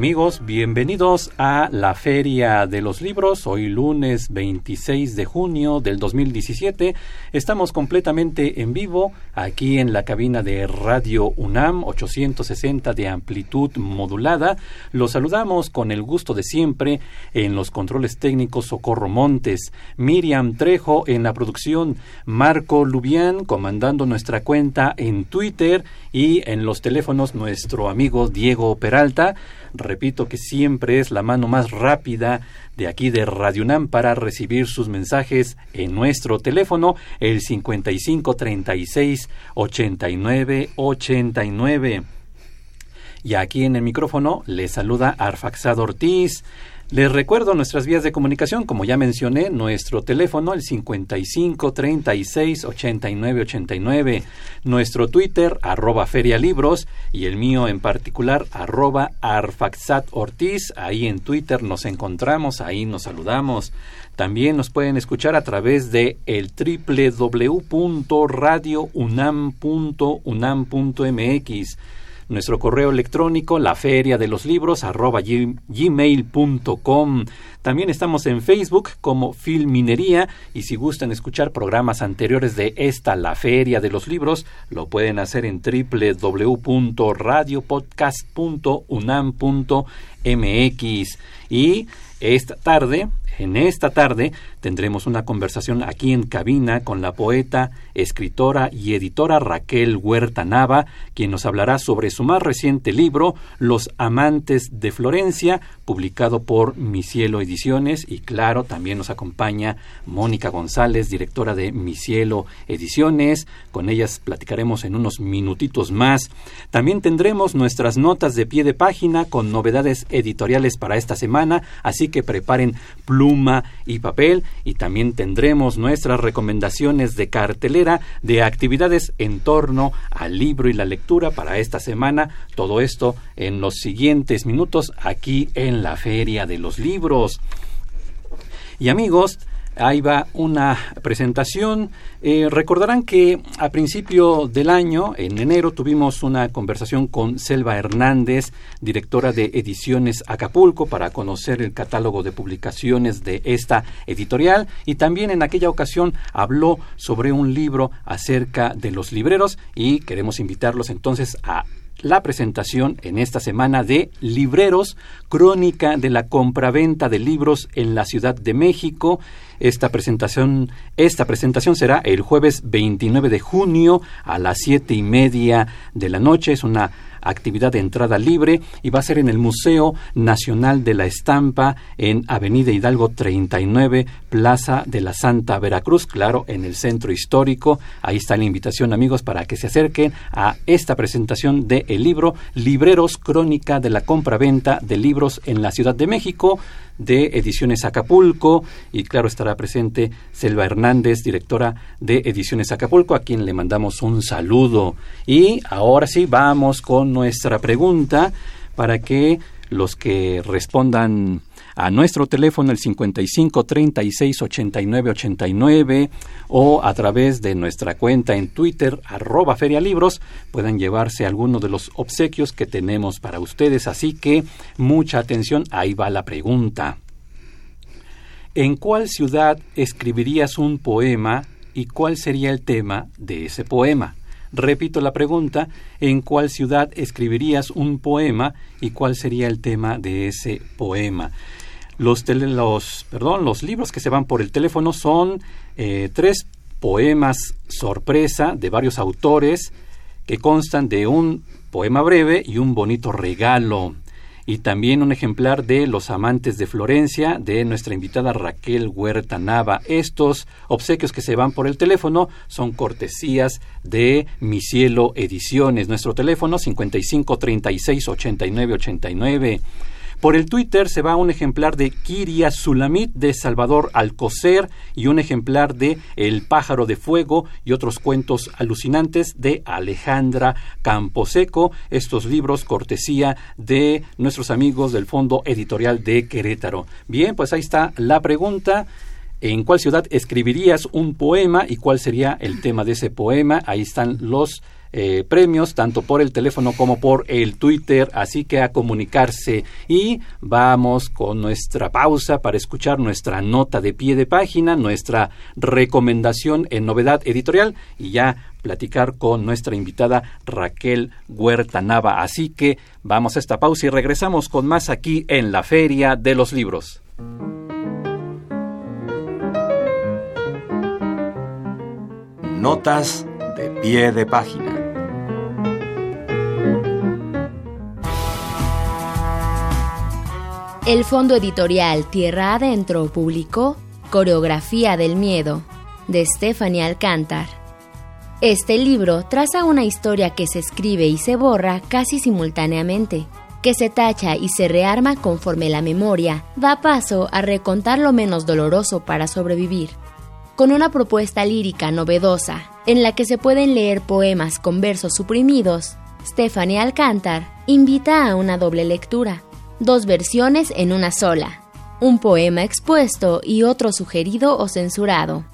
Amigos, bienvenidos a la Feria de los Libros. Hoy lunes 26 de junio del 2017. Estamos completamente en vivo aquí en la cabina de Radio UNAM 860 de amplitud modulada. Los saludamos con el gusto de siempre en los controles técnicos Socorro Montes, Miriam Trejo en la producción, Marco Lubián comandando nuestra cuenta en Twitter y en los teléfonos nuestro amigo Diego Peralta. Repito que siempre es la mano más rápida de aquí de Radio UNAM para recibir sus mensajes en nuestro teléfono, el 55 36 89 89. Y aquí en el micrófono le saluda Arfaxado Ortiz. Les recuerdo nuestras vías de comunicación, como ya mencioné, nuestro teléfono el 55 36 89 89, nuestro Twitter arroba ferialibros y el mío en particular arroba arfaxat ortiz. Ahí en Twitter nos encontramos, ahí nos saludamos. También nos pueden escuchar a través de el www.radiounam.unam.mx nuestro correo electrónico, la feria de los libros, arroba. También estamos en Facebook como Filminería y si gustan escuchar programas anteriores de esta, la feria de los libros, lo pueden hacer en www.radiopodcast.unam.mx. Y esta tarde, en esta tarde, tendremos una conversación aquí en cabina con la poeta, escritora y editora Raquel Huerta Nava, quien nos hablará sobre su más reciente libro, Los Amantes de Florencia, publicado por Mi Cielo Ediciones. Y claro, también nos acompaña Mónica González, directora de Mi Cielo Ediciones. Con ellas platicaremos en unos minutitos más. También tendremos nuestras notas de pie de página con novedades editoriales para esta semana, así que preparen pluma y papel y también tendremos nuestras recomendaciones de cartelera de actividades en torno al libro y la lectura para esta semana. Todo esto en los siguientes minutos aquí en la Feria de los Libros. Y amigos, Ahí va una presentación. Eh, recordarán que a principio del año, en enero, tuvimos una conversación con Selva Hernández, directora de Ediciones Acapulco, para conocer el catálogo de publicaciones de esta editorial. Y también en aquella ocasión habló sobre un libro acerca de los libreros y queremos invitarlos entonces a la presentación en esta semana de Libreros, crónica de la compraventa de libros en la Ciudad de México. Esta presentación, esta presentación será el jueves 29 de junio a las siete y media de la noche. Es una actividad de entrada libre y va a ser en el Museo Nacional de la Estampa en Avenida Hidalgo 39, Plaza de la Santa Veracruz, claro, en el centro histórico. Ahí está la invitación, amigos, para que se acerquen a esta presentación del el libro Libreros Crónica de la Compra-Venta de Libros en la Ciudad de México de Ediciones Acapulco y claro estará presente Selva Hernández, directora de Ediciones Acapulco, a quien le mandamos un saludo. Y ahora sí, vamos con nuestra pregunta para que los que respondan a nuestro teléfono el 55 36 89 89 o a través de nuestra cuenta en Twitter arroba ferialibros puedan llevarse alguno de los obsequios que tenemos para ustedes. Así que mucha atención, ahí va la pregunta. ¿En cuál ciudad escribirías un poema y cuál sería el tema de ese poema? Repito la pregunta, ¿en cuál ciudad escribirías un poema y cuál sería el tema de ese poema? Los, los, perdón, los libros que se van por el teléfono son eh, tres poemas sorpresa de varios autores que constan de un poema breve y un bonito regalo. Y también un ejemplar de Los Amantes de Florencia de nuestra invitada Raquel Huerta Nava. Estos obsequios que se van por el teléfono son cortesías de Mi Cielo Ediciones. Nuestro teléfono 55 36 89 89. Por el Twitter se va un ejemplar de Kiria Sulamit de Salvador Alcocer y un ejemplar de El pájaro de fuego y otros cuentos alucinantes de Alejandra Camposeco. Estos libros cortesía de nuestros amigos del Fondo Editorial de Querétaro. Bien, pues ahí está la pregunta. ¿En cuál ciudad escribirías un poema y cuál sería el tema de ese poema? Ahí están los eh, premios, tanto por el teléfono como por el Twitter, así que a comunicarse. Y vamos con nuestra pausa para escuchar nuestra nota de pie de página, nuestra recomendación en novedad editorial y ya platicar con nuestra invitada Raquel Huerta Nava. Así que vamos a esta pausa y regresamos con más aquí en la Feria de los Libros. Notas de pie de página. El fondo editorial Tierra Adentro publicó Coreografía del Miedo, de Stephanie Alcántar. Este libro traza una historia que se escribe y se borra casi simultáneamente, que se tacha y se rearma conforme la memoria da paso a recontar lo menos doloroso para sobrevivir con una propuesta lírica novedosa, en la que se pueden leer poemas con versos suprimidos, Stephanie Alcántar invita a una doble lectura, dos versiones en una sola, un poema expuesto y otro sugerido o censurado.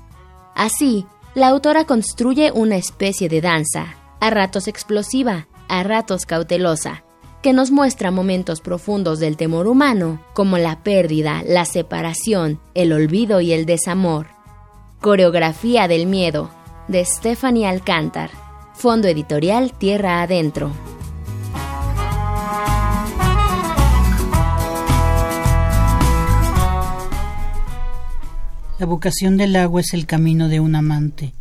Así, la autora construye una especie de danza, a ratos explosiva, a ratos cautelosa, que nos muestra momentos profundos del temor humano, como la pérdida, la separación, el olvido y el desamor. Coreografía del Miedo, de Stephanie Alcántar. Fondo Editorial Tierra Adentro. La vocación del agua es el camino de un amante.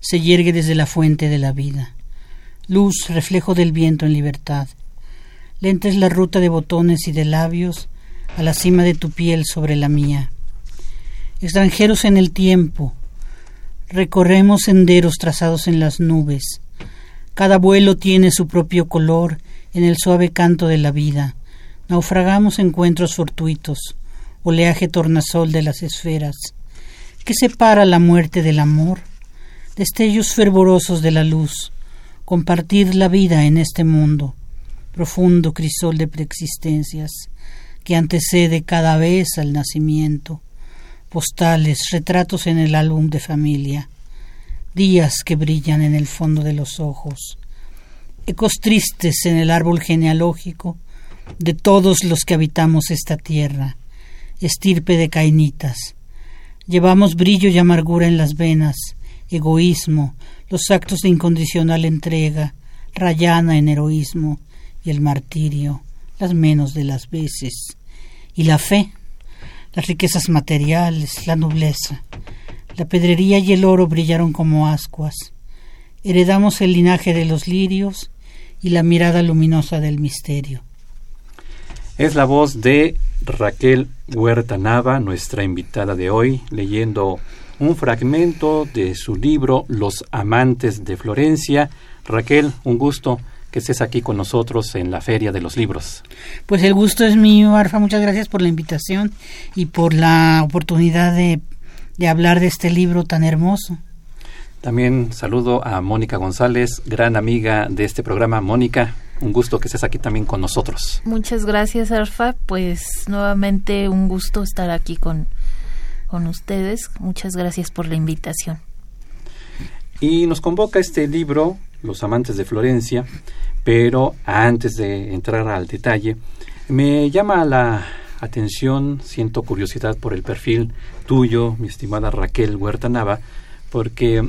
Se yergue desde la fuente de la vida. Luz, reflejo del viento en libertad. Lenta es la ruta de botones y de labios a la cima de tu piel sobre la mía. Extranjeros en el tiempo, Recorremos senderos trazados en las nubes. Cada vuelo tiene su propio color en el suave canto de la vida. Naufragamos encuentros fortuitos, oleaje tornasol de las esferas. ¿Qué separa la muerte del amor? Destellos fervorosos de la luz, compartir la vida en este mundo, profundo crisol de preexistencias que antecede cada vez al nacimiento postales, retratos en el álbum de familia, días que brillan en el fondo de los ojos, ecos tristes en el árbol genealógico de todos los que habitamos esta tierra, estirpe de cainitas. Llevamos brillo y amargura en las venas, egoísmo, los actos de incondicional entrega, rayana en heroísmo y el martirio, las menos de las veces, y la fe, las riquezas materiales, la nobleza. La pedrería y el oro brillaron como ascuas. Heredamos el linaje de los lirios y la mirada luminosa del misterio. Es la voz de Raquel Huerta Nava, nuestra invitada de hoy, leyendo un fragmento de su libro Los amantes de Florencia. Raquel, un gusto que estés aquí con nosotros en la Feria de los Libros. Pues el gusto es mío, Arfa. Muchas gracias por la invitación y por la oportunidad de, de hablar de este libro tan hermoso. También saludo a Mónica González, gran amiga de este programa. Mónica, un gusto que estés aquí también con nosotros. Muchas gracias, Arfa. Pues nuevamente un gusto estar aquí con, con ustedes. Muchas gracias por la invitación. Y nos convoca este libro, Los Amantes de Florencia, pero antes de entrar al detalle, me llama la atención, siento curiosidad por el perfil tuyo, mi estimada Raquel Huerta Nava, porque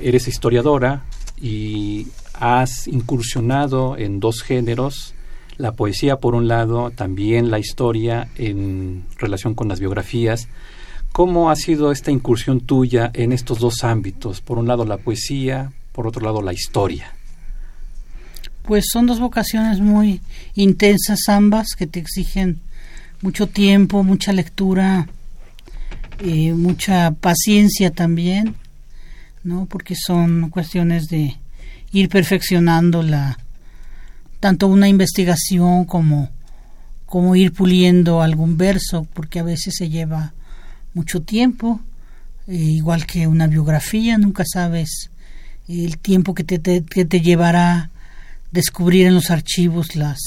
eres historiadora y has incursionado en dos géneros, la poesía por un lado, también la historia en relación con las biografías. ¿Cómo ha sido esta incursión tuya en estos dos ámbitos? Por un lado la poesía, por otro lado la historia pues son dos vocaciones muy intensas ambas que te exigen mucho tiempo, mucha lectura, y mucha paciencia también, ¿no? Porque son cuestiones de ir perfeccionando la tanto una investigación como como ir puliendo algún verso, porque a veces se lleva mucho tiempo, eh, igual que una biografía, nunca sabes el tiempo que te, que te llevará descubrir en los archivos las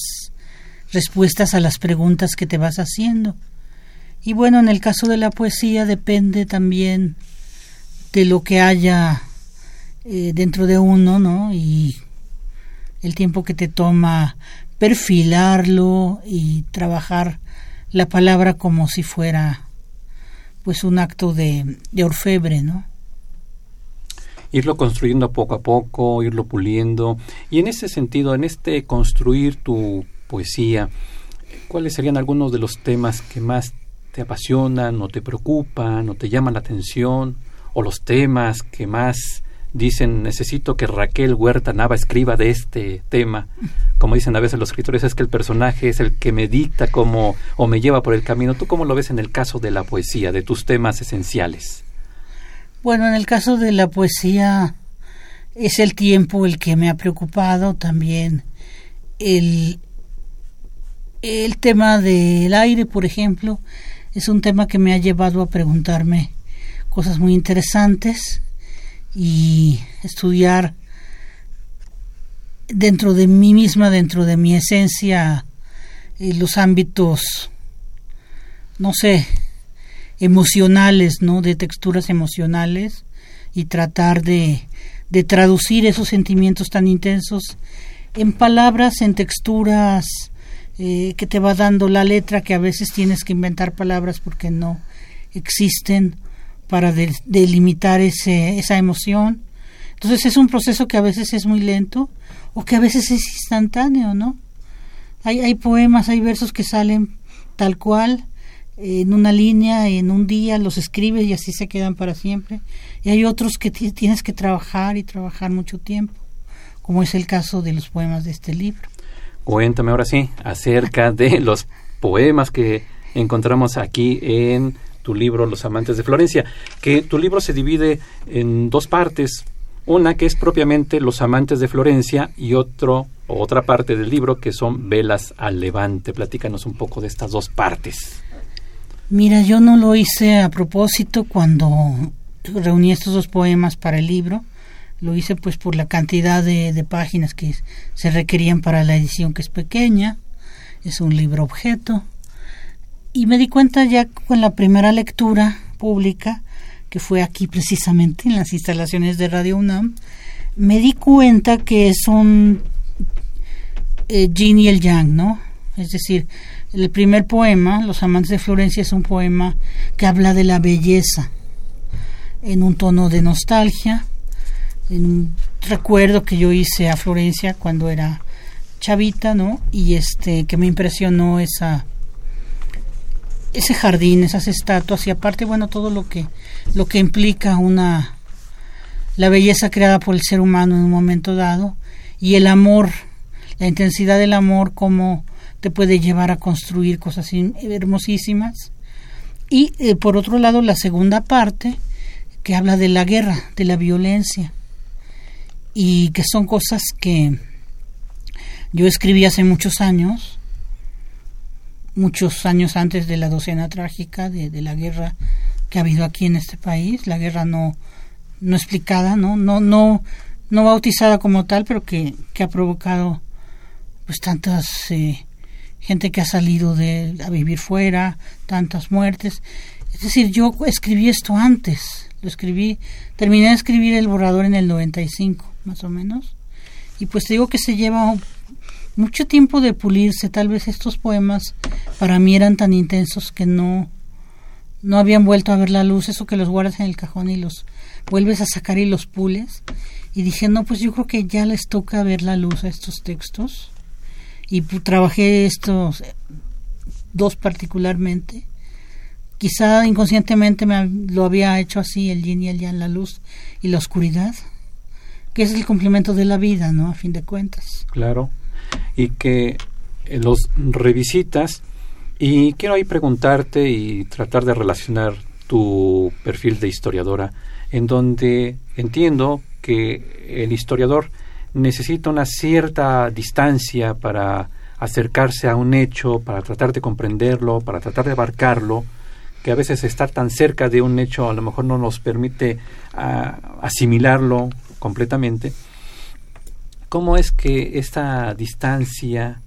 respuestas a las preguntas que te vas haciendo. Y bueno, en el caso de la poesía depende también de lo que haya eh, dentro de uno, ¿no? Y el tiempo que te toma perfilarlo y trabajar la palabra como si fuera pues un acto de, de orfebre, ¿no? irlo construyendo poco a poco, irlo puliendo. Y en ese sentido, en este construir tu poesía, ¿cuáles serían algunos de los temas que más te apasionan o te preocupan o te llaman la atención? ¿O los temas que más dicen necesito que Raquel Huerta Nava escriba de este tema? Como dicen a veces los escritores, es que el personaje es el que me dicta cómo o me lleva por el camino. ¿Tú cómo lo ves en el caso de la poesía, de tus temas esenciales? Bueno, en el caso de la poesía es el tiempo el que me ha preocupado también. El, el tema del aire, por ejemplo, es un tema que me ha llevado a preguntarme cosas muy interesantes y estudiar dentro de mí misma, dentro de mi esencia, los ámbitos, no sé, emocionales, ¿no? De texturas emocionales y tratar de, de traducir esos sentimientos tan intensos en palabras, en texturas eh, que te va dando la letra, que a veces tienes que inventar palabras porque no existen para delimitar ese, esa emoción. Entonces es un proceso que a veces es muy lento o que a veces es instantáneo, ¿no? Hay, hay poemas, hay versos que salen tal cual en una línea, en un día, los escribes y así se quedan para siempre. Y hay otros que tienes que trabajar y trabajar mucho tiempo, como es el caso de los poemas de este libro. Cuéntame ahora sí acerca de los poemas que encontramos aquí en tu libro Los Amantes de Florencia, que tu libro se divide en dos partes, una que es propiamente Los Amantes de Florencia y otro otra parte del libro que son Velas al Levante. Platícanos un poco de estas dos partes. Mira, yo no lo hice a propósito cuando reuní estos dos poemas para el libro. Lo hice pues por la cantidad de, páginas que se requerían para la edición que es pequeña. Es un libro objeto. Y me di cuenta ya con la primera lectura pública, que fue aquí precisamente en las instalaciones de Radio UNAM, me di cuenta que es un eh, y el yang, ¿no? Es decir, el primer poema, Los amantes de Florencia, es un poema que habla de la belleza en un tono de nostalgia, en un recuerdo que yo hice a Florencia cuando era chavita, ¿no? Y este que me impresionó esa ese jardín, esas estatuas y aparte, bueno, todo lo que lo que implica una la belleza creada por el ser humano en un momento dado y el amor, la intensidad del amor como te puede llevar a construir cosas hermosísimas. Y eh, por otro lado, la segunda parte, que habla de la guerra, de la violencia, y que son cosas que yo escribí hace muchos años, muchos años antes de la docena trágica, de, de la guerra que ha habido aquí en este país, la guerra no, no explicada, no, no, no, no bautizada como tal, pero que, que ha provocado pues tantas eh, gente que ha salido de, a vivir fuera, tantas muertes. Es decir, yo escribí esto antes, lo escribí, terminé de escribir el borrador en el 95, más o menos, y pues digo que se lleva mucho tiempo de pulirse, tal vez estos poemas para mí eran tan intensos que no no habían vuelto a ver la luz, eso que los guardas en el cajón y los vuelves a sacar y los pules. Y dije, no, pues yo creo que ya les toca ver la luz a estos textos y trabajé estos dos particularmente. Quizá inconscientemente me lo había hecho así, el yin y el yang, la luz y la oscuridad, que es el complemento de la vida, ¿no? A fin de cuentas. Claro. Y que eh, los revisitas y quiero ahí preguntarte y tratar de relacionar tu perfil de historiadora, en donde entiendo que el historiador necesita una cierta distancia para acercarse a un hecho, para tratar de comprenderlo, para tratar de abarcarlo, que a veces estar tan cerca de un hecho a lo mejor no nos permite ah, asimilarlo completamente. ¿Cómo es que esta distancia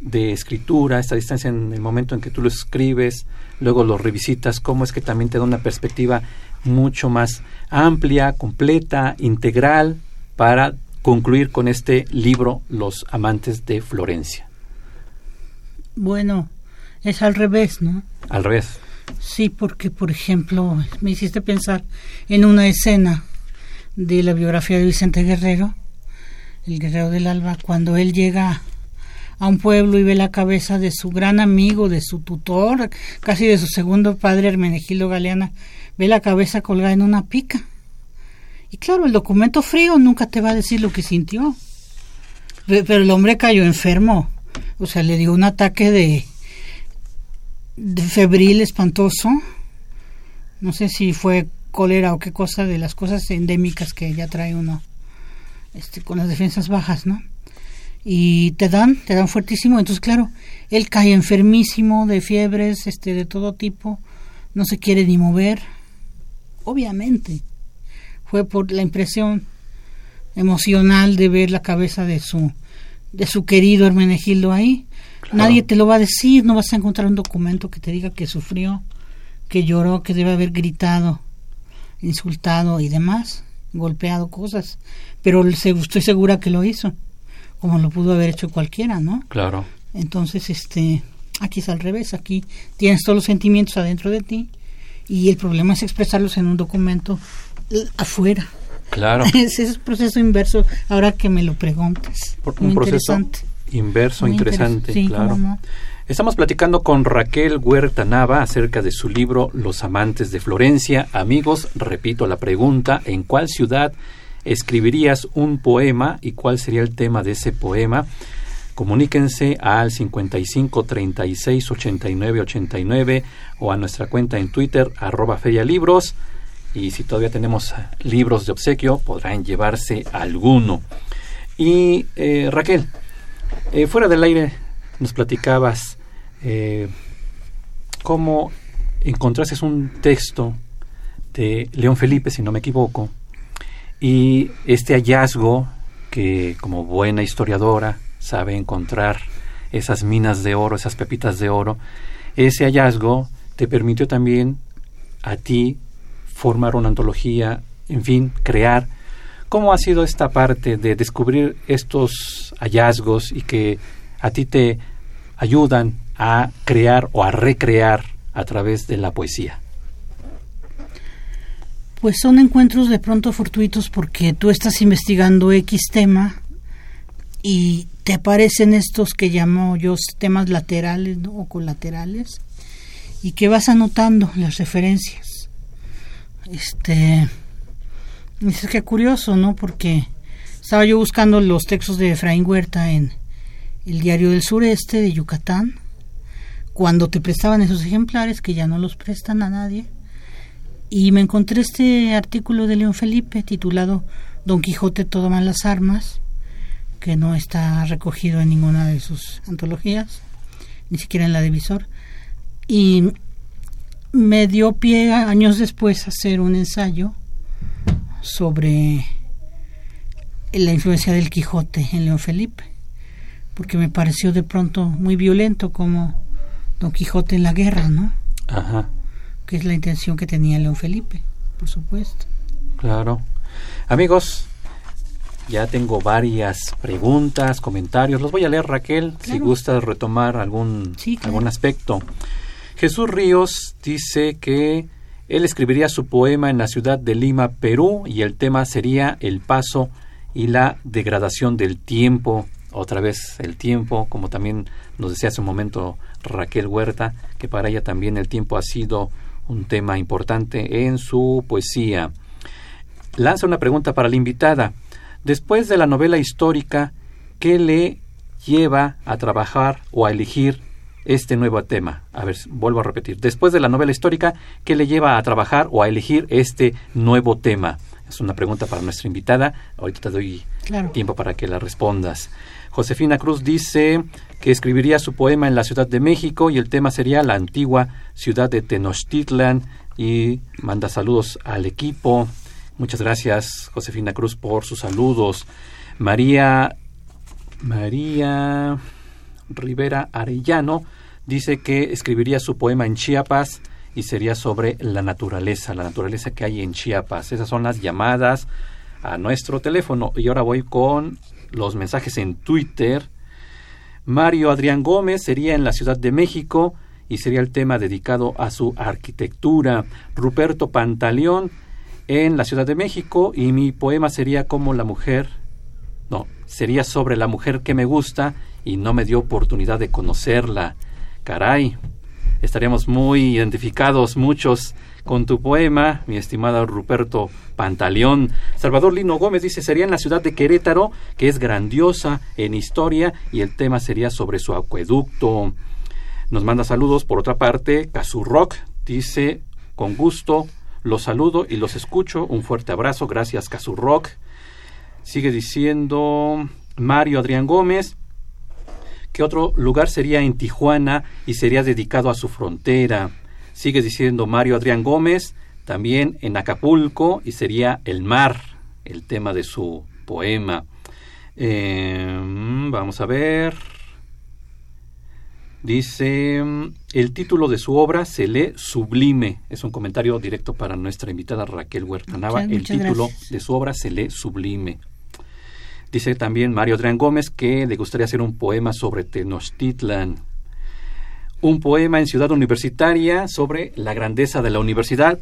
de escritura, esta distancia en el momento en que tú lo escribes, luego lo revisitas, cómo es que también te da una perspectiva mucho más amplia, completa, integral, para concluir con este libro Los amantes de Florencia? Bueno, es al revés, ¿no? Al revés. Sí, porque, por ejemplo, me hiciste pensar en una escena de la biografía de Vicente Guerrero, el guerrero del alba, cuando él llega a un pueblo y ve la cabeza de su gran amigo, de su tutor, casi de su segundo padre, Hermenegildo Galeana, ve la cabeza colgada en una pica. Y claro, el documento frío nunca te va a decir lo que sintió. Pero el hombre cayó enfermo. O sea, le dio un ataque de, de febril espantoso. No sé si fue cólera o qué cosa de las cosas endémicas que ya trae uno este, con las defensas bajas, ¿no? Y te dan, te dan fuertísimo. Entonces, claro, él cae enfermísimo de fiebres, este, de todo tipo. No se quiere ni mover. Obviamente. Fue por la impresión emocional de ver la cabeza de su, de su querido Hermenegildo ahí. Nadie te lo va a decir, no vas a encontrar un documento que te diga que sufrió, que lloró, que debe haber gritado, insultado y demás, golpeado cosas. Pero estoy segura que lo hizo, como lo pudo haber hecho cualquiera, ¿no? Claro. Entonces, este, aquí es al revés, aquí tienes todos los sentimientos adentro de ti y el problema es expresarlos en un documento afuera. Claro. Ese es el proceso inverso, ahora que me lo preguntas. Por un proceso inverso interesante, claro. Estamos platicando con Raquel Huerta Nava acerca de su libro Los amantes de Florencia. Amigos, repito la pregunta, ¿en cuál ciudad escribirías un poema y cuál sería el tema de ese poema? Comuníquense al 55 36 89 89 o a nuestra cuenta en Twitter arroba ferialibros y si todavía tenemos libros de obsequio podrán llevarse alguno. Y eh, Raquel, eh, fuera del aire nos platicabas eh, cómo encontraste un texto de León Felipe, si no me equivoco, y este hallazgo que como buena historiadora sabe encontrar esas minas de oro, esas pepitas de oro, ese hallazgo te permitió también a ti formar una antología, en fin, crear. ¿Cómo ha sido esta parte de descubrir estos hallazgos y que a ti te ayudan a crear o a recrear a través de la poesía? Pues son encuentros de pronto fortuitos porque tú estás investigando X tema y te aparecen estos que llamo yo temas laterales o colaterales y que vas anotando las referencias. Este es que curioso, ¿no? Porque estaba yo buscando los textos de Efraín Huerta en el Diario del Sureste de Yucatán, cuando te prestaban esos ejemplares, que ya no los prestan a nadie, y me encontré este artículo de León Felipe titulado Don Quijote toma las armas, que no está recogido en ninguna de sus antologías, ni siquiera en la de Visor, y me dio pie años después a hacer un ensayo sobre la influencia del Quijote en León Felipe, porque me pareció de pronto muy violento como Don Quijote en la guerra, ¿no? Ajá. Que es la intención que tenía León Felipe, por supuesto. Claro. Amigos, ya tengo varias preguntas, comentarios. Los voy a leer, Raquel, si gusta retomar algún, algún aspecto. Jesús Ríos dice que él escribiría su poema en la ciudad de Lima, Perú, y el tema sería el paso y la degradación del tiempo. Otra vez el tiempo, como también nos decía hace un momento Raquel Huerta, que para ella también el tiempo ha sido un tema importante en su poesía. Lanza una pregunta para la invitada. Después de la novela histórica, ¿qué le lleva a trabajar o a elegir este nuevo tema? A ver, vuelvo a repetir. Después de la novela histórica, ¿qué le lleva a trabajar o a elegir este nuevo tema? Es una pregunta para nuestra invitada. Ahorita te doy tiempo para que la respondas. Josefina Cruz dice que escribiría su poema en la Ciudad de México y el tema sería la antigua ciudad de Tenochtitlan y manda saludos al equipo. Muchas gracias, Josefina Cruz, por sus saludos. María María Rivera Arellano dice que escribiría su poema en Chiapas y sería sobre la naturaleza, la naturaleza que hay en Chiapas. Esas son las llamadas a nuestro teléfono. Y ahora voy con los mensajes en Twitter. Mario Adrián Gómez sería en la Ciudad de México y sería el tema dedicado a su arquitectura. Ruperto Pantaleón en la Ciudad de México y mi poema sería como la mujer, no, sería sobre la mujer que me gusta y no me dio oportunidad de conocerla. Caray, estaríamos muy identificados muchos con tu poema, mi estimado Ruperto Pantaleón. Salvador Lino Gómez dice, sería en la ciudad de Querétaro, que es grandiosa en historia, y el tema sería sobre su acueducto. Nos manda saludos, por otra parte, Rock dice, con gusto, los saludo y los escucho. Un fuerte abrazo. Gracias, Rock. Sigue diciendo Mario Adrián Gómez que otro lugar sería en Tijuana y sería dedicado a su frontera. Sigue diciendo Mario Adrián Gómez, también en Acapulco y sería el mar, el tema de su poema. Em, vamos a ver. Dice, el título de su obra se lee Sublime. Es un comentario directo para nuestra invitada Raquel Huertanava. el título de su obra se lee Sublime. Dice también Mario Adrián Gómez que le gustaría hacer un poema sobre Tenochtitlan. Un poema en Ciudad Universitaria sobre la grandeza de la universidad.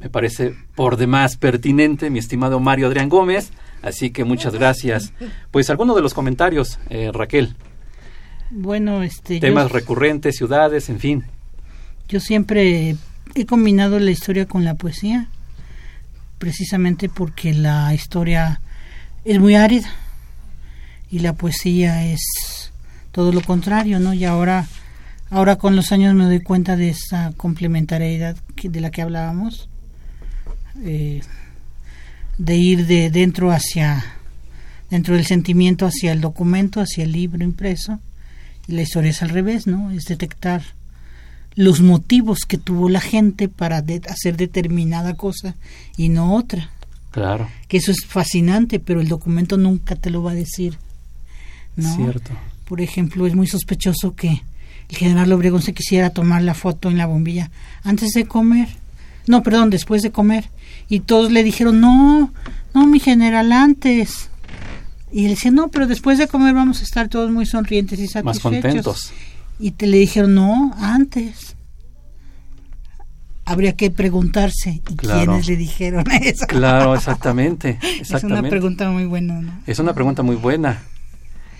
Me parece por demás pertinente, mi estimado Mario Adrián Gómez. Así que muchas gracias. Pues alguno de los comentarios, eh, Raquel. Bueno, este. Temas recurrentes, ciudades, en fin. Yo siempre he combinado la historia con la poesía, precisamente porque la historia es muy árida y la poesía es todo lo contrario, ¿no? Y ahora, ahora con los años me doy cuenta de esa complementariedad de la que hablábamos, eh, de ir de dentro hacia, dentro del sentimiento hacia el documento, hacia el libro impreso la historia es al revés, ¿no? Es detectar los motivos que tuvo la gente para hacer determinada cosa y no otra. Claro. Que eso es fascinante, pero el documento nunca te lo va a decir. ¿No? Cierto. Por ejemplo, es muy sospechoso que el general Obregón se quisiera tomar la foto en la bombilla antes de comer. No, perdón, después de comer. Y todos le dijeron, no, no, mi general, antes. Y él decía, no, pero después de comer vamos a estar todos muy sonrientes y satisfechos. Más contentos. Y te le dijeron, no, antes. Habría que preguntarse, ¿y quiénes le dijeron eso? Claro, exactamente, exactamente. Es una pregunta muy buena, ¿no? Es una pregunta muy buena.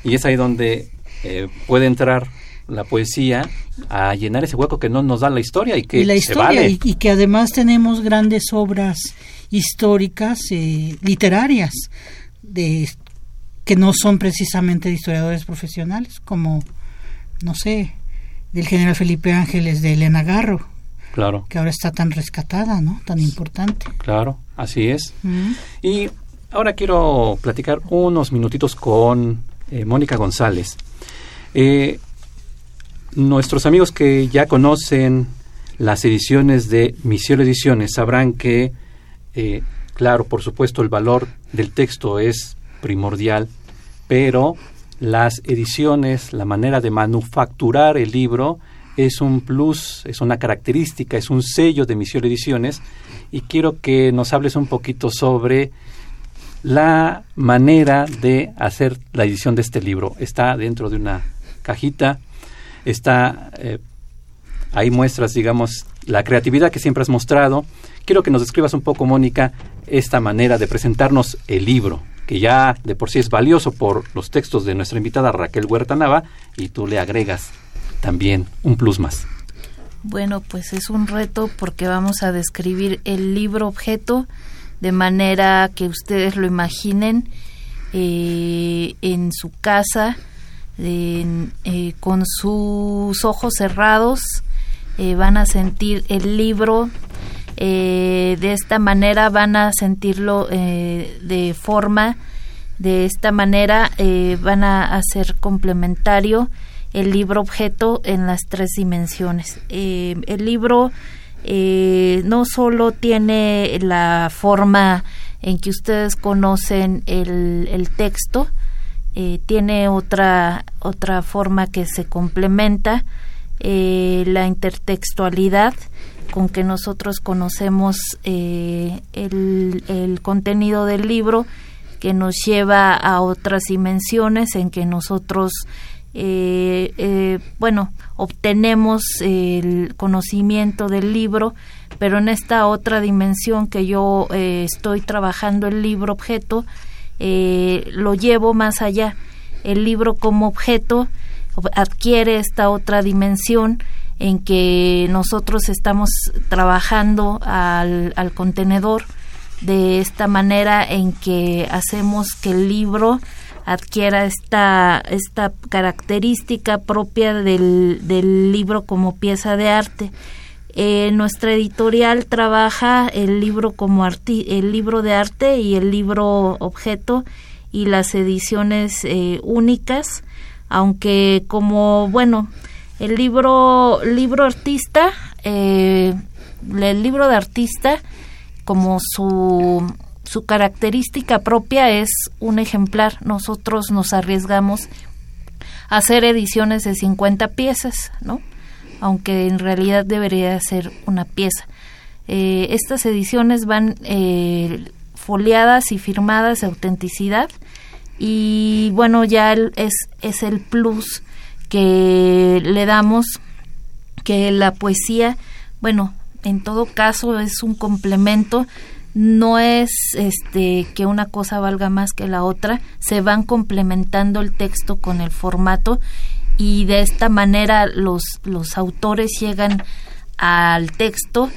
Y es ahí donde eh, puede entrar la poesía a llenar ese hueco que no nos da la historia y que la historia Y, que además tenemos grandes obras históricas eh, literarias de que no son precisamente de historiadores profesionales, como, no sé, del general Felipe Ángeles de Elena Garro. Claro. Que ahora está tan rescatada, ¿no? Tan importante. Claro, así es. Mm. Y ahora quiero platicar unos minutitos con eh, Mónica González. Eh, nuestros amigos que ya conocen las ediciones de Misión Ediciones sabrán que, eh, claro, por supuesto, el valor del texto es primordial, pero las ediciones, la manera de manufacturar el libro es un plus, es una característica, es un sello de Misión Ediciones y quiero que nos hables un poquito sobre la manera de hacer la edición de este libro. Está dentro de una cajita, está eh, ahí muestras, digamos, la creatividad que siempre has mostrado. Quiero que nos describas un poco, Mónica, esta manera de presentarnos el libro que ya de por sí es valioso por los textos de nuestra invitada Raquel Huerta Nava, y tú le agregas también un plus más. Bueno, pues es un reto porque vamos a describir el libro objeto de manera que ustedes lo imaginen eh, en su casa, eh, con sus ojos cerrados, eh, van a sentir el libro de esta manera van a sentirlo de forma, de esta manera van a, ser complementario el libro objeto en las tres dimensiones. El libro eh, no solo tiene la forma en que ustedes conocen el, el texto, eh, tiene otra, otra forma que se complementa, la intertextualidad con que nosotros conocemos el, el contenido del libro que nos lleva a otras dimensiones en que nosotros eh, eh, bueno obtenemos el conocimiento del libro pero en esta otra dimensión que yo eh, estoy trabajando el libro objeto lo llevo más allá. El libro como objeto adquiere esta otra dimensión en que nosotros estamos trabajando al, al contenedor de esta manera en que hacemos que el libro adquiera esta, esta característica propia del, del libro como pieza de arte. Eh, nuestra editorial trabaja el libro como el libro de arte y el libro objeto y las ediciones eh, únicas, aunque como bueno el libro libro artista eh, el libro de artista como su, su característica propia es un ejemplar. Nosotros nos arriesgamos a hacer ediciones de 50 piezas, ¿no? Aunque en realidad debería ser una pieza. Eh, estas ediciones van eh, foliadas y firmadas de autenticidad y bueno, ya es, es el plus que le damos que la poesía, bueno, en todo caso es un complemento no es este que una cosa valga más que la otra, se van complementando el texto con el formato y de esta manera los, los autores llegan al texto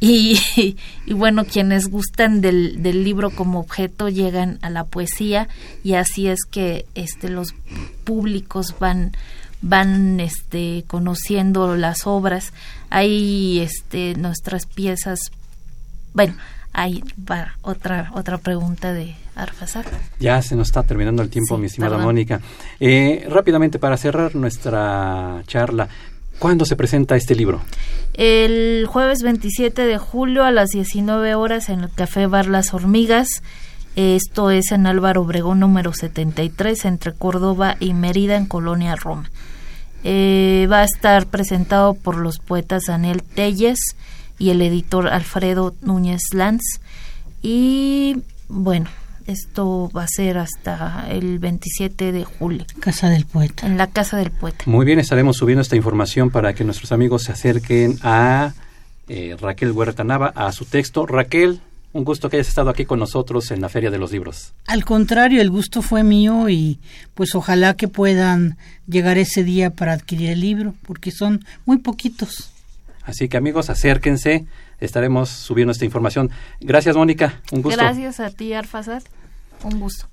y, y bueno, quienes gustan del, del, libro como objeto llegan a la poesía y así es que este los públicos van van este conociendo las obras hay este nuestras piezas bueno hay va otra otra pregunta de Arfasat ya se nos está terminando el tiempo mi estimada Mónica eh, rápidamente para cerrar nuestra charla ¿Cuándo se presenta este libro? El jueves 27 de julio a las 19 horas en el Café Bar Las Hormigas. Esto es en Álvaro Obregón número 73 entre Córdoba y Mérida en Colonia Roma. Eh, va a estar presentado por los poetas Daniel Telles y el editor Alfredo Núñez Lanz. Y bueno, esto va a ser hasta el 27 de julio. Casa del Poeta. En la Casa del Poeta. Muy bien, estaremos subiendo esta información para que nuestros amigos se acerquen a eh, Raquel Huerta Nava, a su texto. Raquel, un gusto que hayas estado aquí con nosotros en la Feria de los Libros. Al contrario, el gusto fue mío y pues ojalá que puedan llegar ese día para adquirir el libro, porque son muy poquitos. Así que amigos, acérquense, estaremos subiendo esta información. Gracias, Mónica, un gusto. Gracias a ti, Arfasad, un gusto.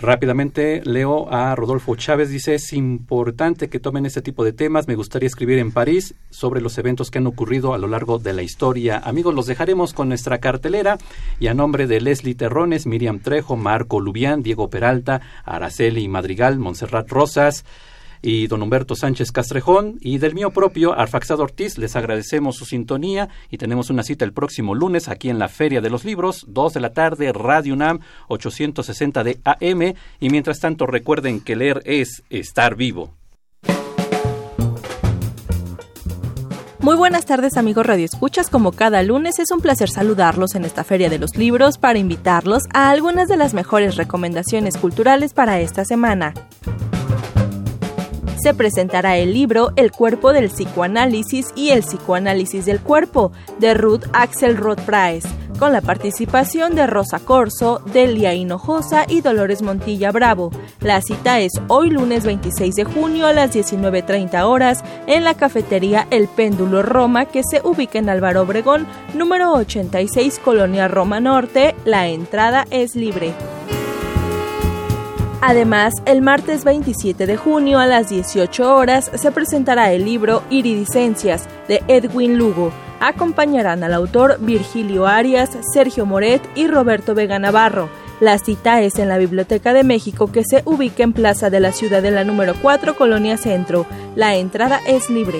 Rápidamente leo a Rodolfo Chávez, dice, es importante que tomen este tipo de temas, me gustaría escribir en París sobre los eventos que han ocurrido a lo largo de la historia. Amigos, los dejaremos con nuestra cartelera y a nombre de Leslie Terrones, Miriam Trejo, Marco Lubián, Diego Peralta, Araceli Madrigal, Montserrat Rosas, y don Humberto Sánchez Castrejón y del mío propio Arfaxado Ortiz. Les agradecemos su sintonía y tenemos una cita el próximo lunes aquí en la Feria de los Libros, 2 de la tarde, Radio UNAM 860 de AM y mientras tanto recuerden que leer es estar vivo. Muy buenas tardes amigos Radio Escuchas, como cada lunes es un placer saludarlos en esta Feria de los Libros para invitarlos a algunas de las mejores recomendaciones culturales para esta semana se presentará el libro El cuerpo del psicoanálisis y el psicoanálisis del cuerpo de Ruth Axel Roth Price, con la participación de Rosa Corso, Delia Hinojosa y Dolores Montilla Bravo. La cita es hoy lunes 26 de junio a las 19.30 horas en la cafetería El Péndulo Roma que se ubica en Álvaro Obregón, número 86, Colonia Roma Norte. La entrada es libre. Además, el martes 27 de junio a las 18 horas se presentará el libro Iridiscencias de Edwin Lugo. Acompañarán al autor Virgilio Arias, Sergio Moret y Roberto Vega Navarro. La cita es en la Biblioteca de México que se ubica en Plaza de la Ciudad de la número 4, Colonia Centro. La entrada es libre.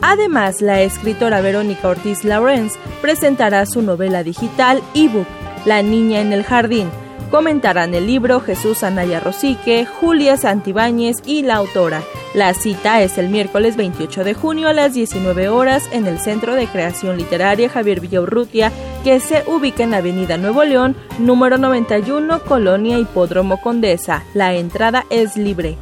Además, la escritora Verónica Ortiz Lawrence presentará su novela digital ebook La Niña en el Jardín. Comentarán el libro Jesús Anaya Rosique, Julia Santibáñez y la autora. La cita es el miércoles 28 de junio a las 19 horas en el Centro de Creación Literaria Javier Villaurrutia, que se ubica en Avenida Nuevo León, número 91, Colonia Hipódromo Condesa. La entrada es libre.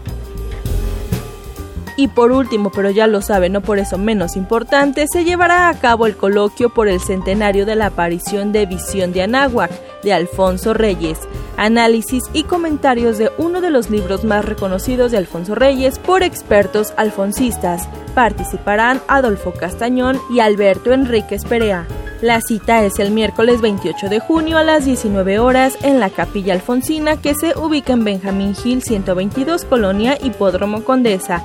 Y por último, pero ya lo sabe, no por eso menos importante, se llevará a cabo el coloquio por el centenario de la aparición de Visión de Anáhuac de Alfonso Reyes, análisis y comentarios de uno de los libros más reconocidos de Alfonso Reyes por expertos alfonsistas. Participarán Adolfo Castañón y Alberto Enríquez Perea. La cita es el miércoles 28 de junio a las 19 horas en la Capilla Alfonsina que se ubica en Benjamín Gil 122 Colonia Hipódromo Condesa.